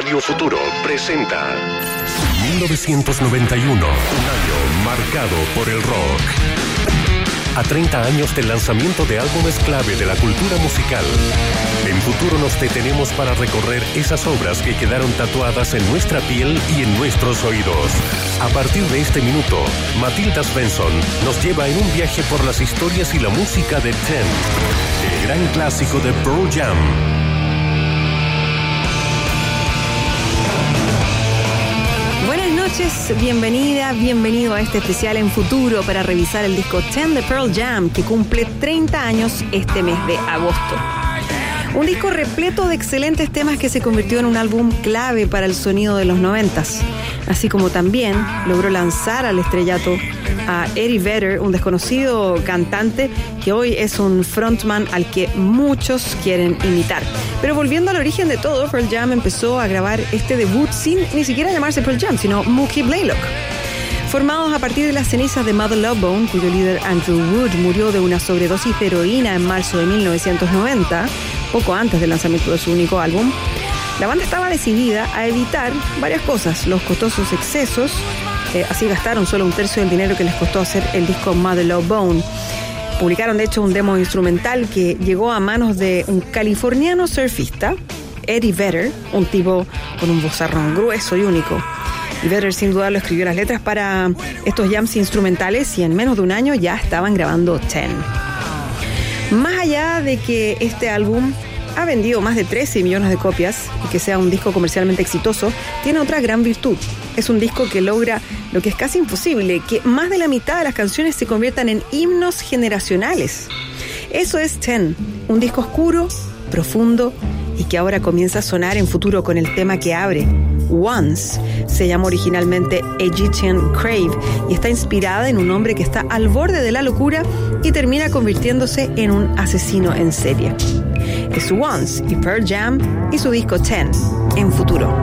Radio Futuro presenta 1991, un año marcado por el rock. A 30 años del lanzamiento de álbumes clave de la cultura musical, en futuro nos detenemos para recorrer esas obras que quedaron tatuadas en nuestra piel y en nuestros oídos. A partir de este minuto, Matilda Svensson nos lleva en un viaje por las historias y la música de Ten, el gran clásico de Pearl Jam. Noches, bienvenida, bienvenido a este especial en futuro para revisar el disco 10 de Pearl Jam que cumple 30 años este mes de agosto. Un disco repleto de excelentes temas que se convirtió en un álbum clave para el sonido de los noventas, así como también logró lanzar al estrellato a Eddie Vedder, un desconocido cantante que hoy es un frontman al que muchos quieren imitar. Pero volviendo al origen de todo, Pearl Jam empezó a grabar este debut sin ni siquiera llamarse Pearl Jam, sino Mookie Blaylock. Formados a partir de las cenizas de Mother Love Bone, cuyo líder Andrew Wood murió de una sobredosis de heroína en marzo de 1990, poco antes del lanzamiento de su único álbum, la banda estaba decidida a evitar varias cosas, los costosos excesos, eh, así gastaron solo un tercio del dinero que les costó hacer el disco Mother Love Bone. Publicaron de hecho un demo instrumental que llegó a manos de un californiano surfista, Eddie Vedder, un tipo con un vozarrón grueso y único. Y Vedder sin duda lo escribió las letras para estos jams instrumentales y en menos de un año ya estaban grabando Ten. Más allá de que este álbum ha vendido más de 13 millones de copias y que sea un disco comercialmente exitoso, tiene otra gran virtud. Es un disco que logra lo que es casi imposible, que más de la mitad de las canciones se conviertan en himnos generacionales. Eso es Ten, un disco oscuro, profundo y que ahora comienza a sonar en futuro con el tema que abre, Once. Se llama originalmente Egyptian Crave y está inspirada en un hombre que está al borde de la locura y termina convirtiéndose en un asesino en serie. Es Once y Pearl Jam y su disco Ten en futuro.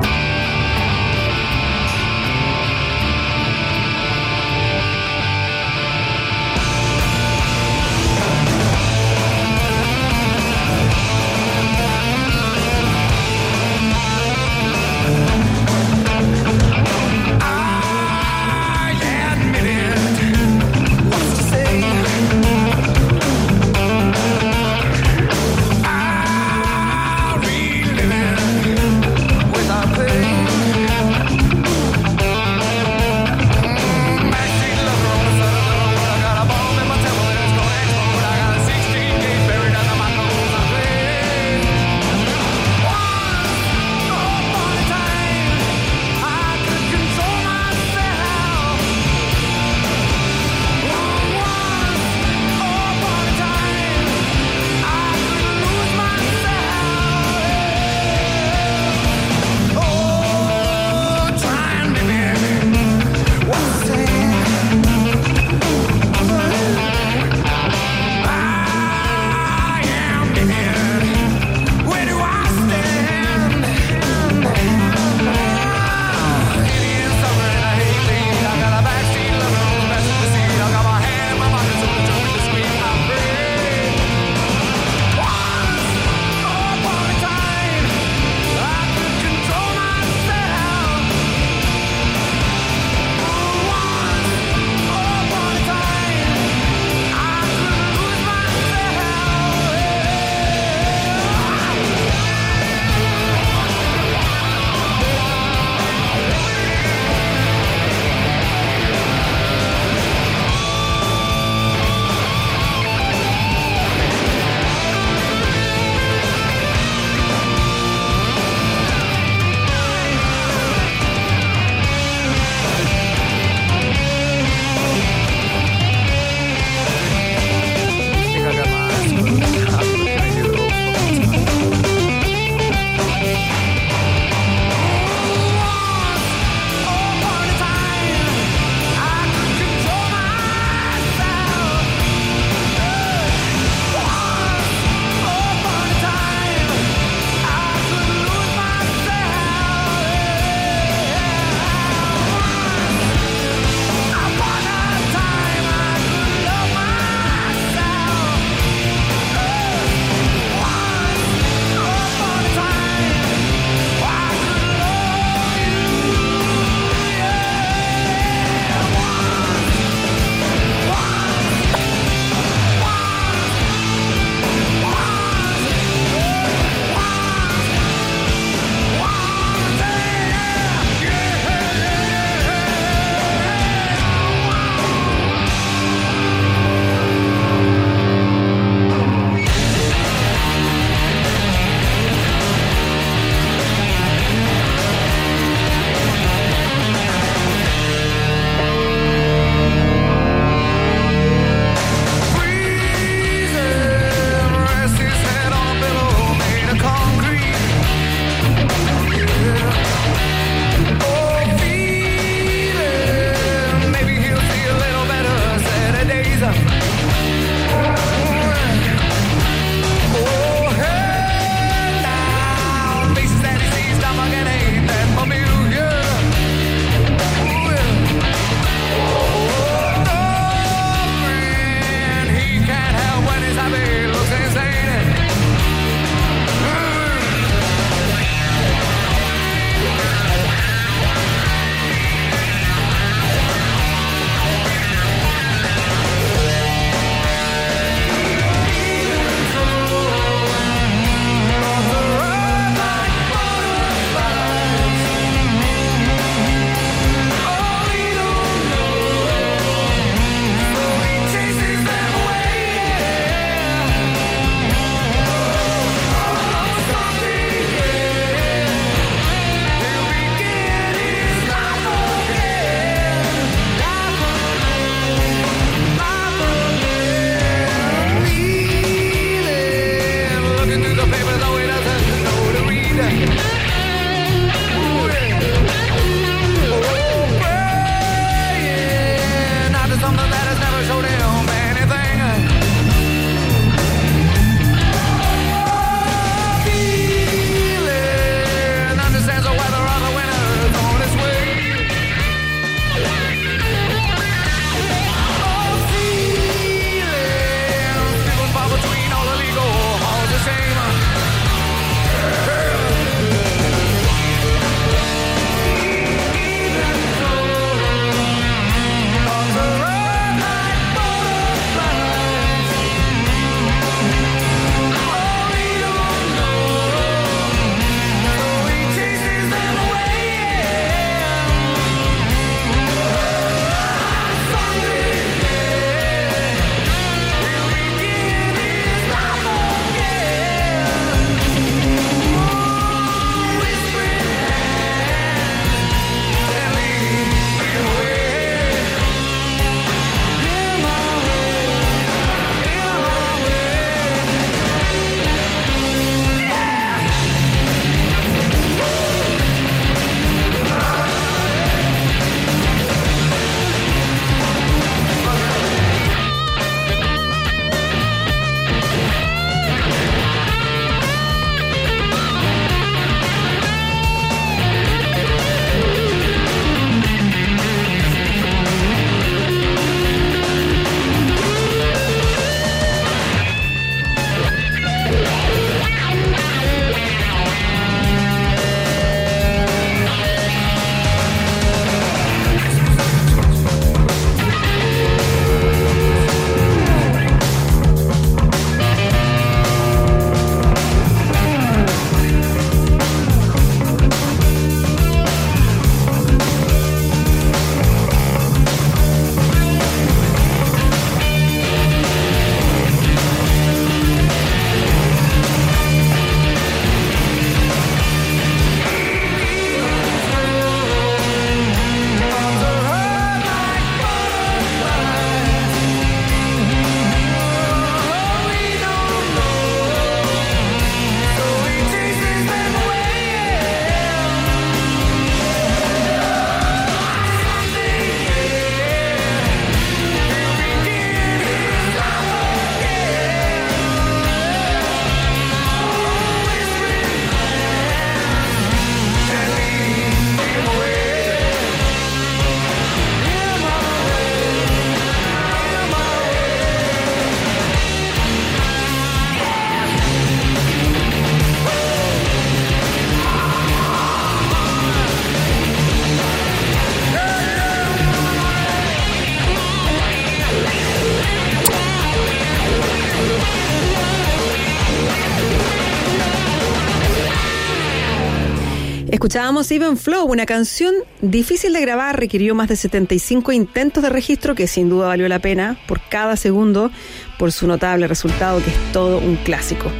Escuchábamos Even Flow, una canción difícil de grabar, requirió más de 75 intentos de registro, que sin duda valió la pena por cada segundo, por su notable resultado, que es todo un clásico.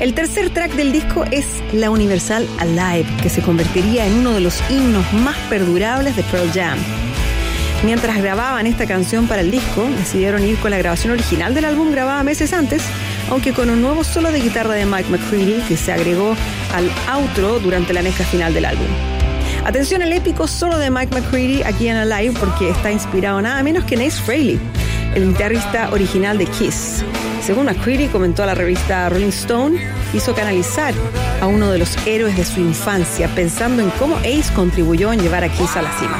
El tercer track del disco es La Universal Alive, que se convertiría en uno de los himnos más perdurables de Pearl Jam. Mientras grababan esta canción para el disco, decidieron ir con la grabación original del álbum grabada meses antes, aunque con un nuevo solo de guitarra de Mike McCready que se agregó al outro durante la mezcla final del álbum. Atención al épico solo de Mike McCready aquí en Alive porque está inspirado nada menos que en Ace Frehley, el guitarrista original de Kiss. Según McCready comentó a la revista Rolling Stone, hizo canalizar a uno de los héroes de su infancia, pensando en cómo Ace contribuyó en llevar a Kiss a la cima.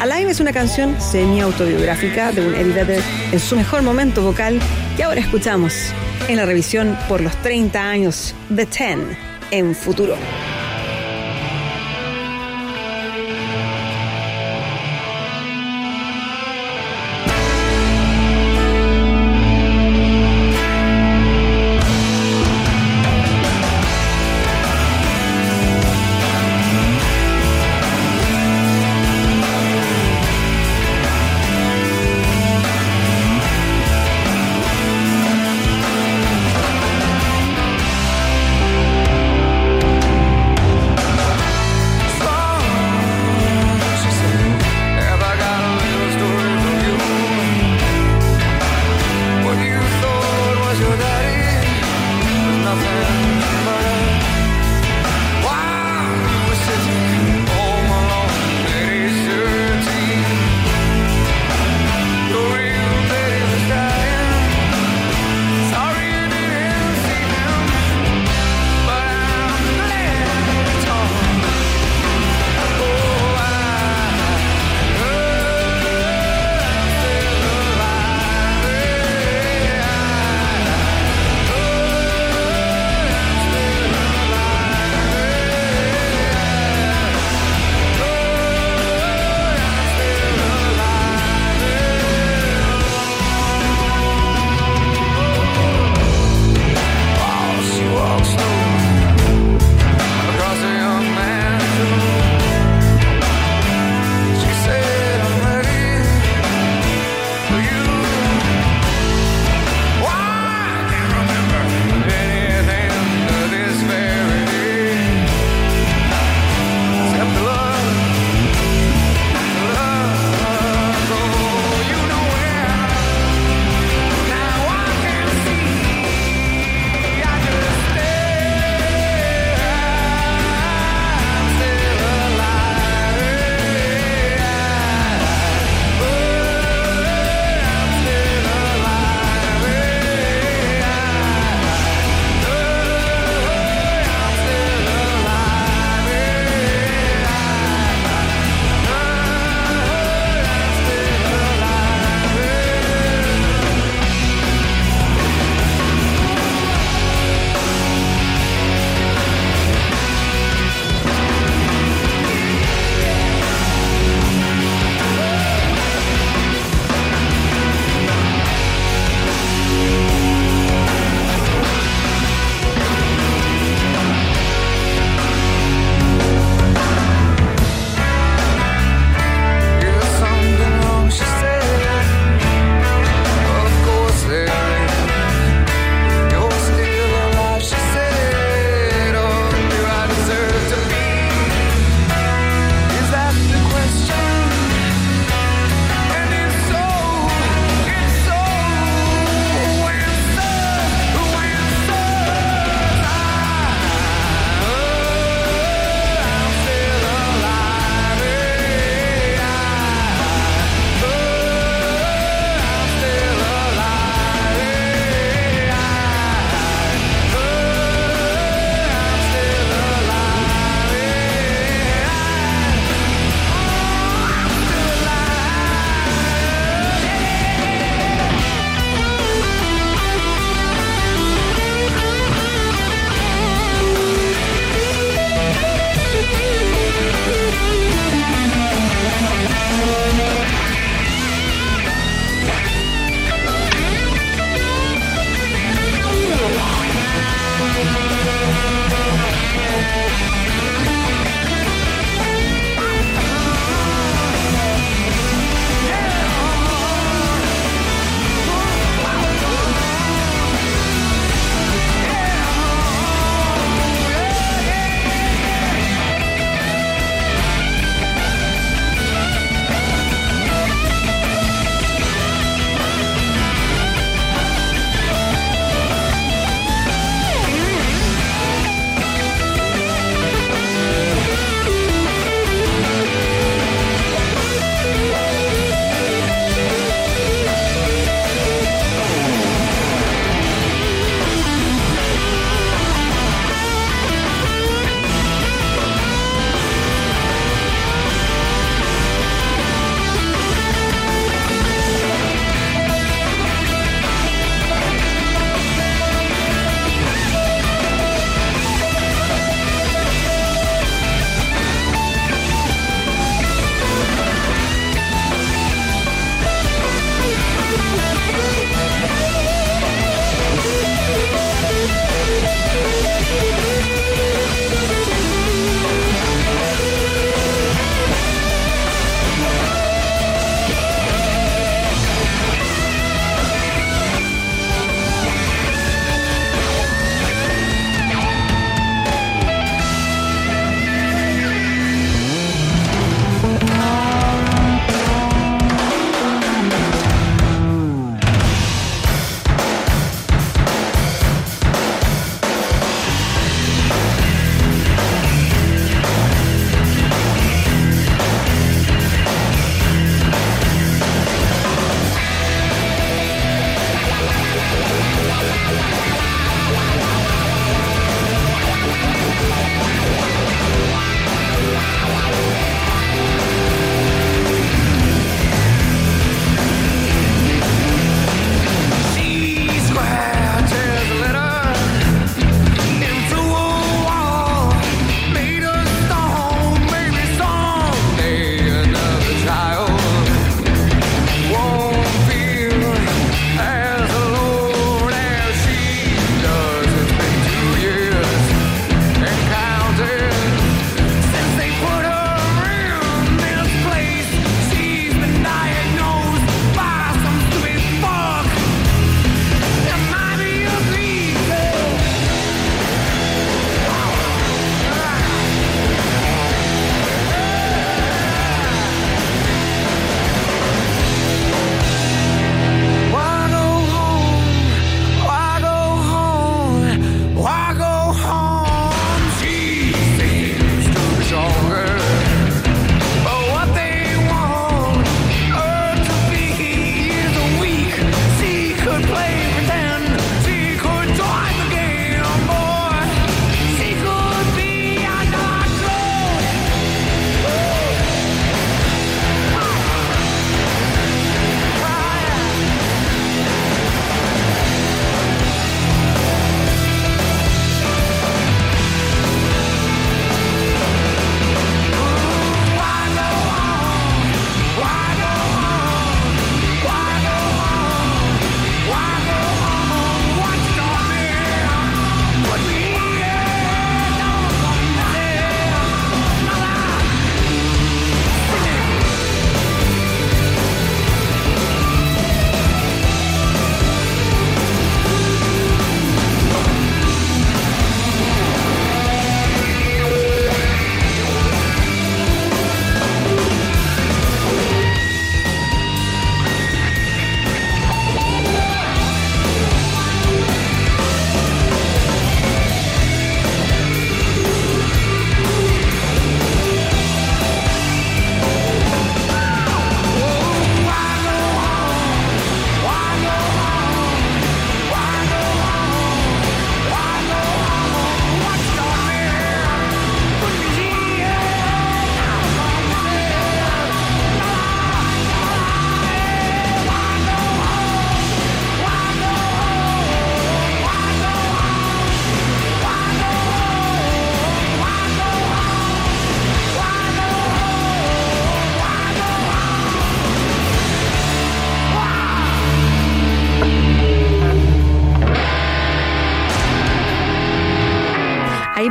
Alive es una canción semi-autobiográfica de un Eddie en su mejor momento vocal que ahora escuchamos en la revisión por los 30 años de Ten en futuro.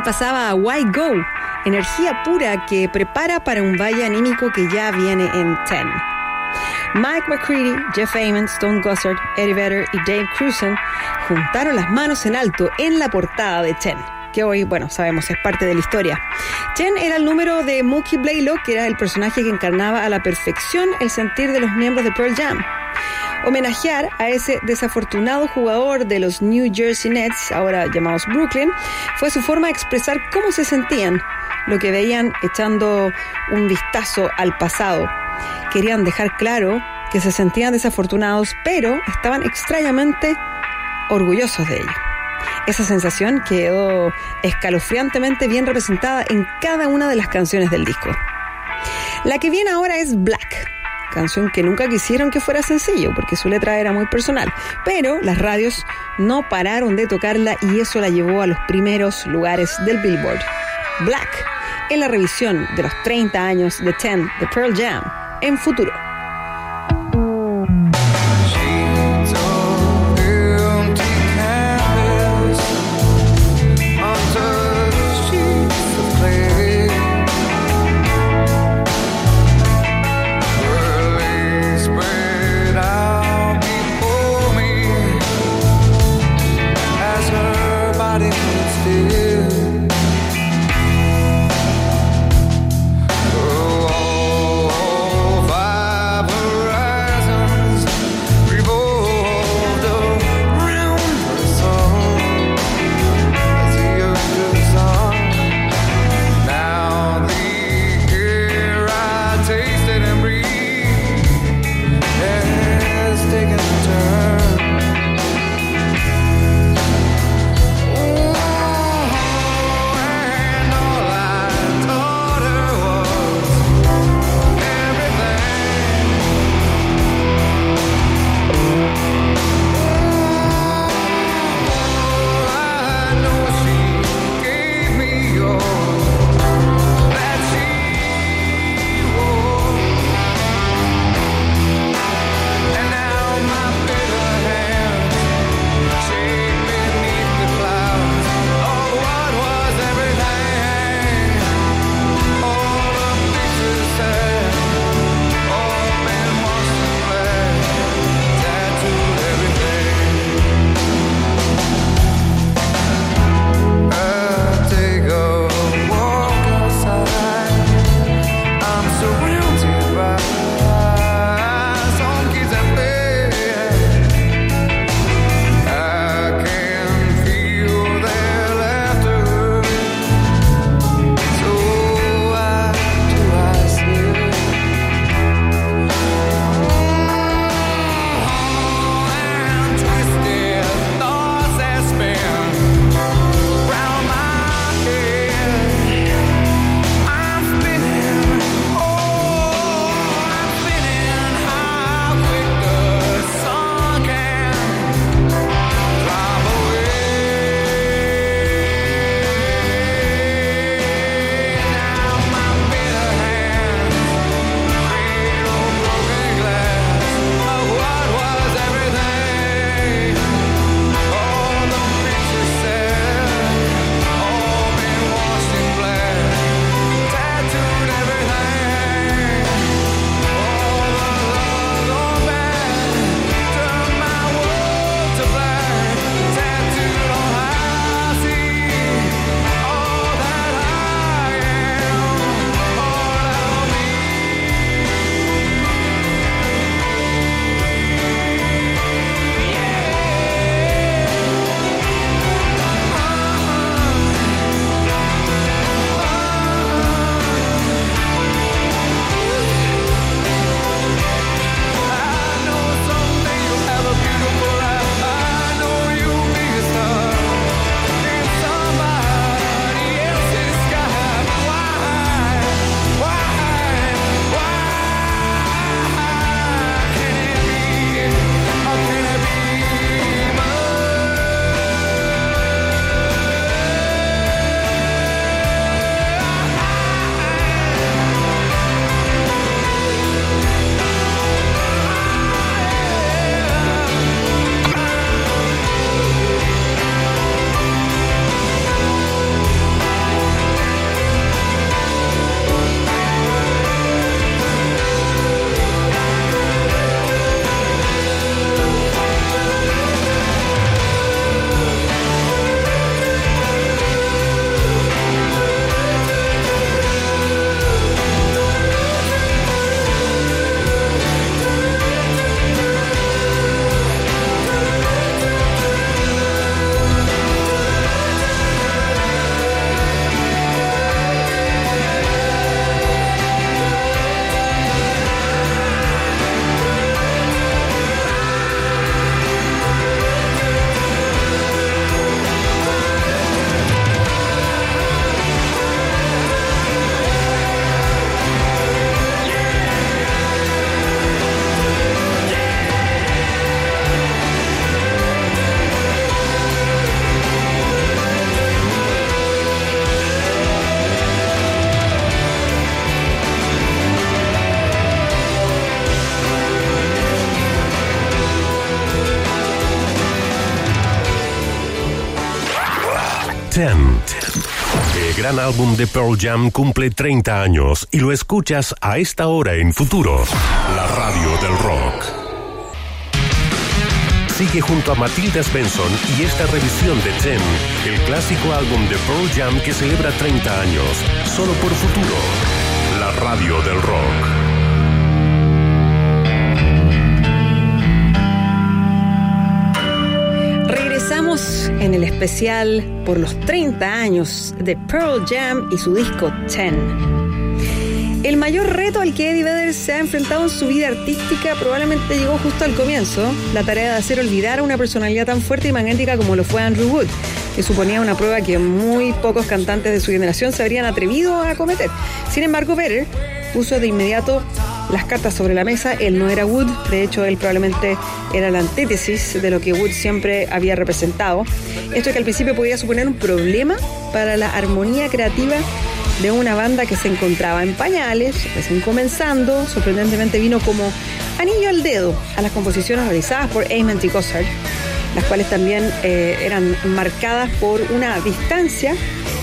Pasaba Why Go, energía pura que prepara para un valle anímico que ya viene en Ten. Mike McCready, Jeff Amon, Stone Gossard, Eddie Vedder y Dave Cruzen juntaron las manos en alto en la portada de Ten que hoy, bueno, sabemos, es parte de la historia. Chen era el número de Mookie Blaylock, que era el personaje que encarnaba a la perfección el sentir de los miembros de Pearl Jam. Homenajear a ese desafortunado jugador de los New Jersey Nets, ahora llamados Brooklyn, fue su forma de expresar cómo se sentían, lo que veían echando un vistazo al pasado. Querían dejar claro que se sentían desafortunados, pero estaban extrañamente orgullosos de ello. Esa sensación quedó escalofriantemente bien representada en cada una de las canciones del disco. La que viene ahora es Black, canción que nunca quisieron que fuera sencillo porque su letra era muy personal, pero las radios no pararon de tocarla y eso la llevó a los primeros lugares del Billboard. Black, en la revisión de los 30 años de Ten de Pearl Jam, en futuro. Gran álbum de Pearl Jam cumple 30 años y lo escuchas a esta hora en futuro. La radio del rock. Sigue junto a Matilda Svensson y esta revisión de 10, el clásico álbum de Pearl Jam que celebra 30 años, solo por futuro. La radio del rock. En el especial por los 30 años de Pearl Jam y su disco 10. El mayor reto al que Eddie Vedder se ha enfrentado en su vida artística probablemente llegó justo al comienzo, la tarea de hacer olvidar a una personalidad tan fuerte y magnética como lo fue Andrew Wood, que suponía una prueba que muy pocos cantantes de su generación se habrían atrevido a cometer. Sin embargo, Vedder puso de inmediato las cartas sobre la mesa. Él no era Wood, de hecho él probablemente era la antítesis de lo que Wood siempre había representado. Esto que al principio podía suponer un problema para la armonía creativa de una banda que se encontraba en pañales, recién comenzando, sorprendentemente vino como anillo al dedo a las composiciones realizadas por Ament y Gossard, las cuales también eh, eran marcadas por una distancia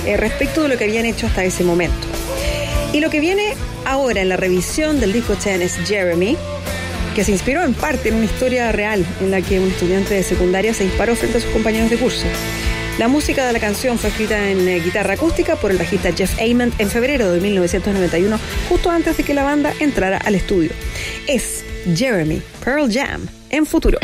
eh, respecto de lo que habían hecho hasta ese momento. Y lo que viene ahora en la revisión del disco 10 es Jeremy, que se inspiró en parte en una historia real en la que un estudiante de secundaria se disparó frente a sus compañeros de curso. La música de la canción fue escrita en eh, guitarra acústica por el bajista Jeff Ament en febrero de 1991, justo antes de que la banda entrara al estudio. Es Jeremy Pearl Jam en futuro.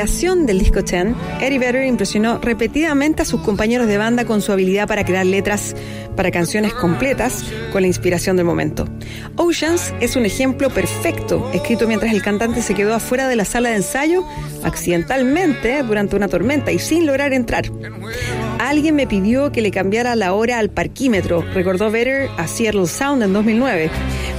Creación del disco 10, Eddie Vedder impresionó repetidamente a sus compañeros de banda con su habilidad para crear letras para canciones completas con la inspiración del momento. Oceans es un ejemplo perfecto, escrito mientras el cantante se quedó afuera de la sala de ensayo accidentalmente durante una tormenta y sin lograr entrar. Alguien me pidió que le cambiara la hora al parquímetro, recordó Vedder a Seattle Sound en 2009.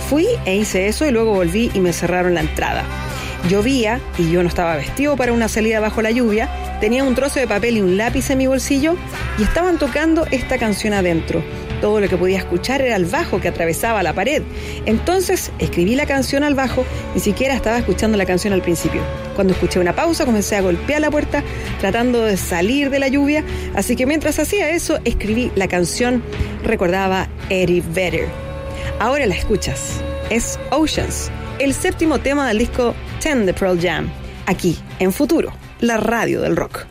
Fui e hice eso y luego volví y me cerraron la entrada. Llovía y yo no estaba vestido para una salida bajo la lluvia, tenía un trozo de papel y un lápiz en mi bolsillo y estaban tocando esta canción adentro. Todo lo que podía escuchar era el bajo que atravesaba la pared. Entonces escribí la canción al bajo, ni siquiera estaba escuchando la canción al principio. Cuando escuché una pausa comencé a golpear la puerta tratando de salir de la lluvia, así que mientras hacía eso escribí la canción, recordaba Eddie Vedder. Ahora la escuchas. Es Oceans, el séptimo tema del disco 10 de Pearl Jam, aquí en Futuro, la radio del rock.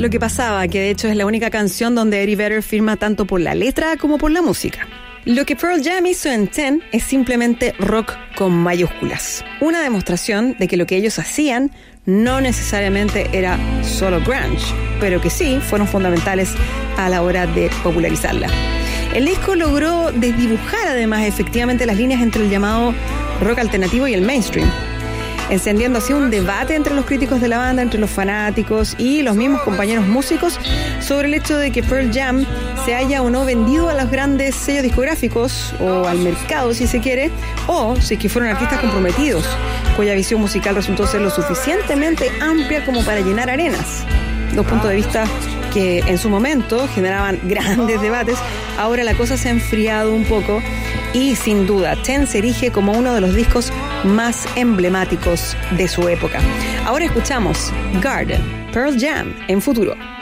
Lo que pasaba, que de hecho es la única canción donde Eddie Vedder firma tanto por la letra como por la música. Lo que Pearl Jam hizo en Ten es simplemente rock con mayúsculas. Una demostración de que lo que ellos hacían no necesariamente era solo grunge, pero que sí fueron fundamentales a la hora de popularizarla. El disco logró desdibujar además efectivamente las líneas entre el llamado rock alternativo y el mainstream encendiendo así un debate entre los críticos de la banda, entre los fanáticos y los mismos compañeros músicos sobre el hecho de que Pearl Jam se haya o no vendido a los grandes sellos discográficos o al mercado si se quiere, o si es que fueron artistas comprometidos, cuya visión musical resultó ser lo suficientemente amplia como para llenar arenas. Dos puntos de vista que en su momento generaban grandes debates, ahora la cosa se ha enfriado un poco y sin duda Ten se erige como uno de los discos más emblemáticos de su época. Ahora escuchamos Garden, Pearl Jam en futuro.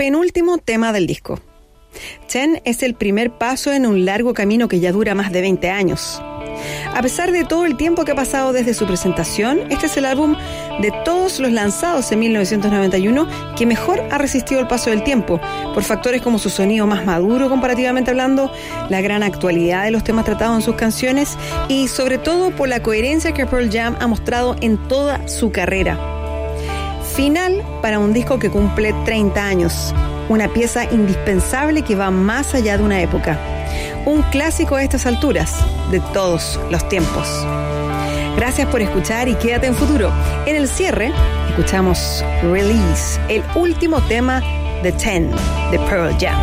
Penúltimo tema del disco. Ten es el primer paso en un largo camino que ya dura más de 20 años. A pesar de todo el tiempo que ha pasado desde su presentación, este es el álbum de todos los lanzados en 1991 que mejor ha resistido el paso del tiempo, por factores como su sonido más maduro comparativamente hablando, la gran actualidad de los temas tratados en sus canciones y sobre todo por la coherencia que Pearl Jam ha mostrado en toda su carrera. Final para un disco que cumple 30 años, una pieza indispensable que va más allá de una época, un clásico a estas alturas, de todos los tiempos. Gracias por escuchar y quédate en futuro. En el cierre, escuchamos Release, el último tema de Ten de Pearl Jam.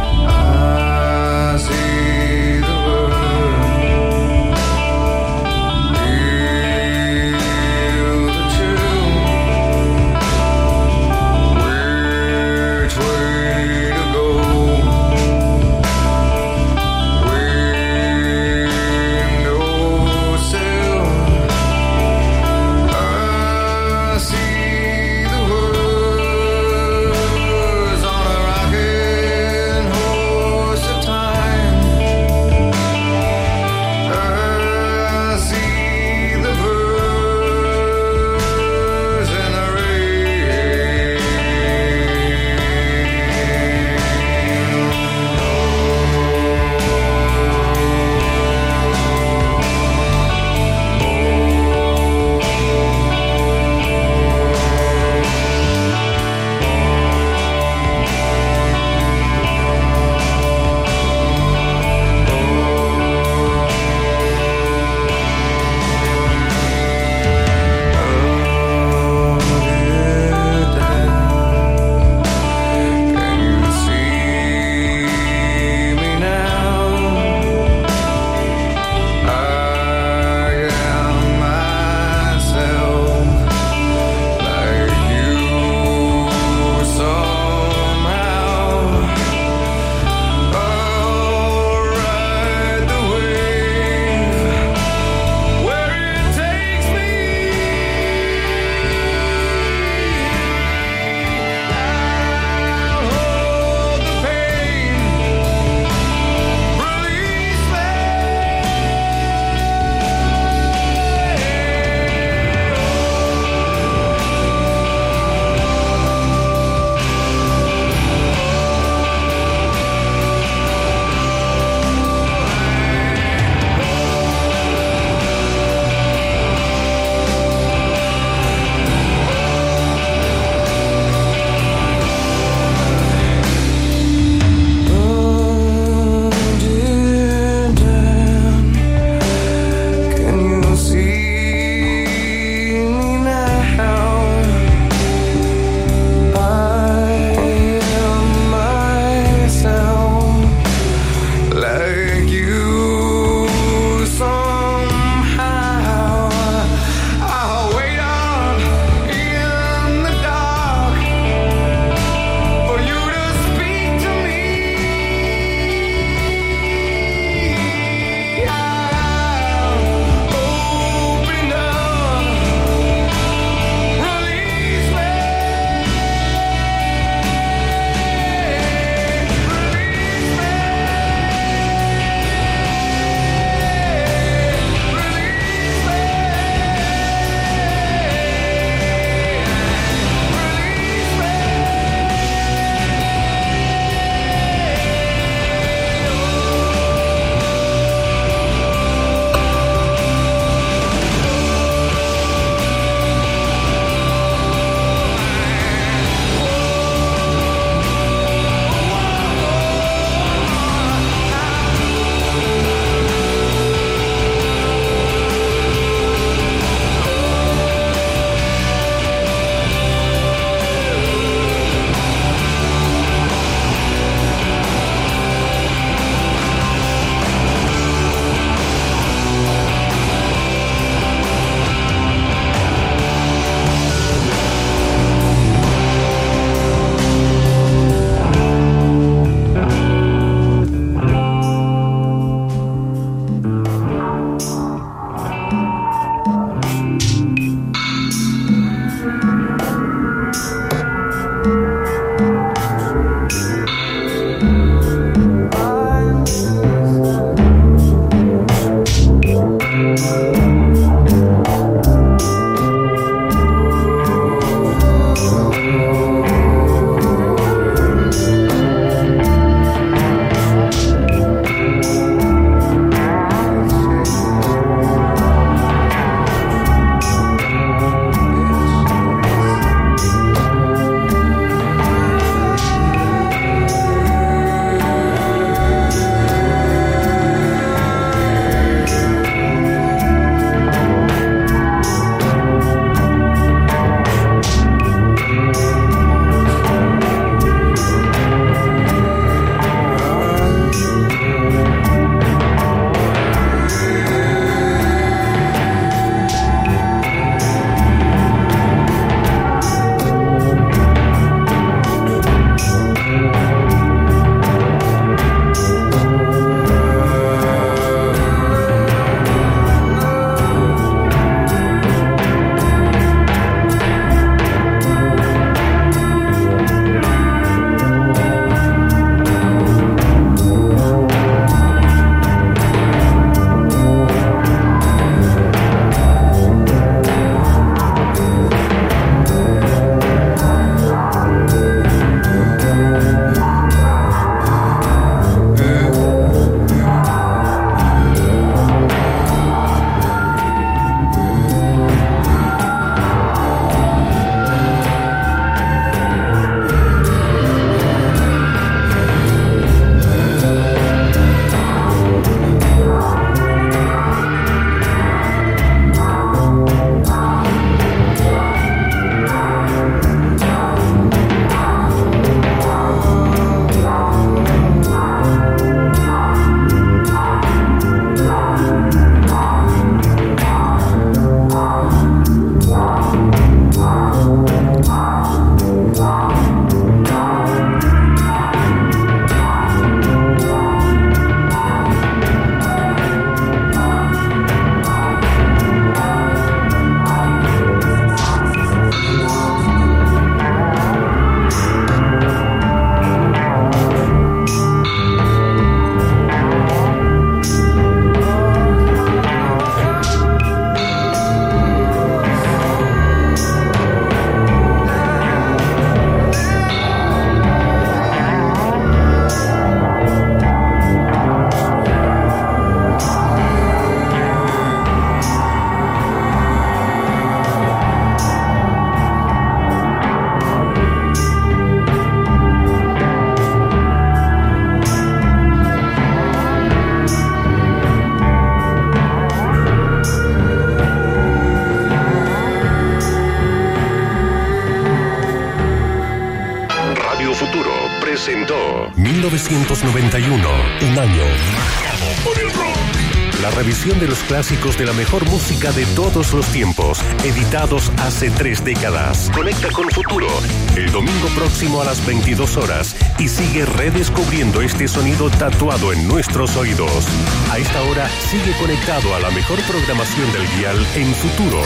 Clásicos de la mejor música de todos los tiempos, editados hace tres décadas. Conecta con Futuro el domingo próximo a las 22 horas y sigue redescubriendo este sonido tatuado en nuestros oídos. A esta hora sigue conectado a la mejor programación del dial en Futuro.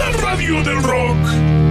La radio del rock.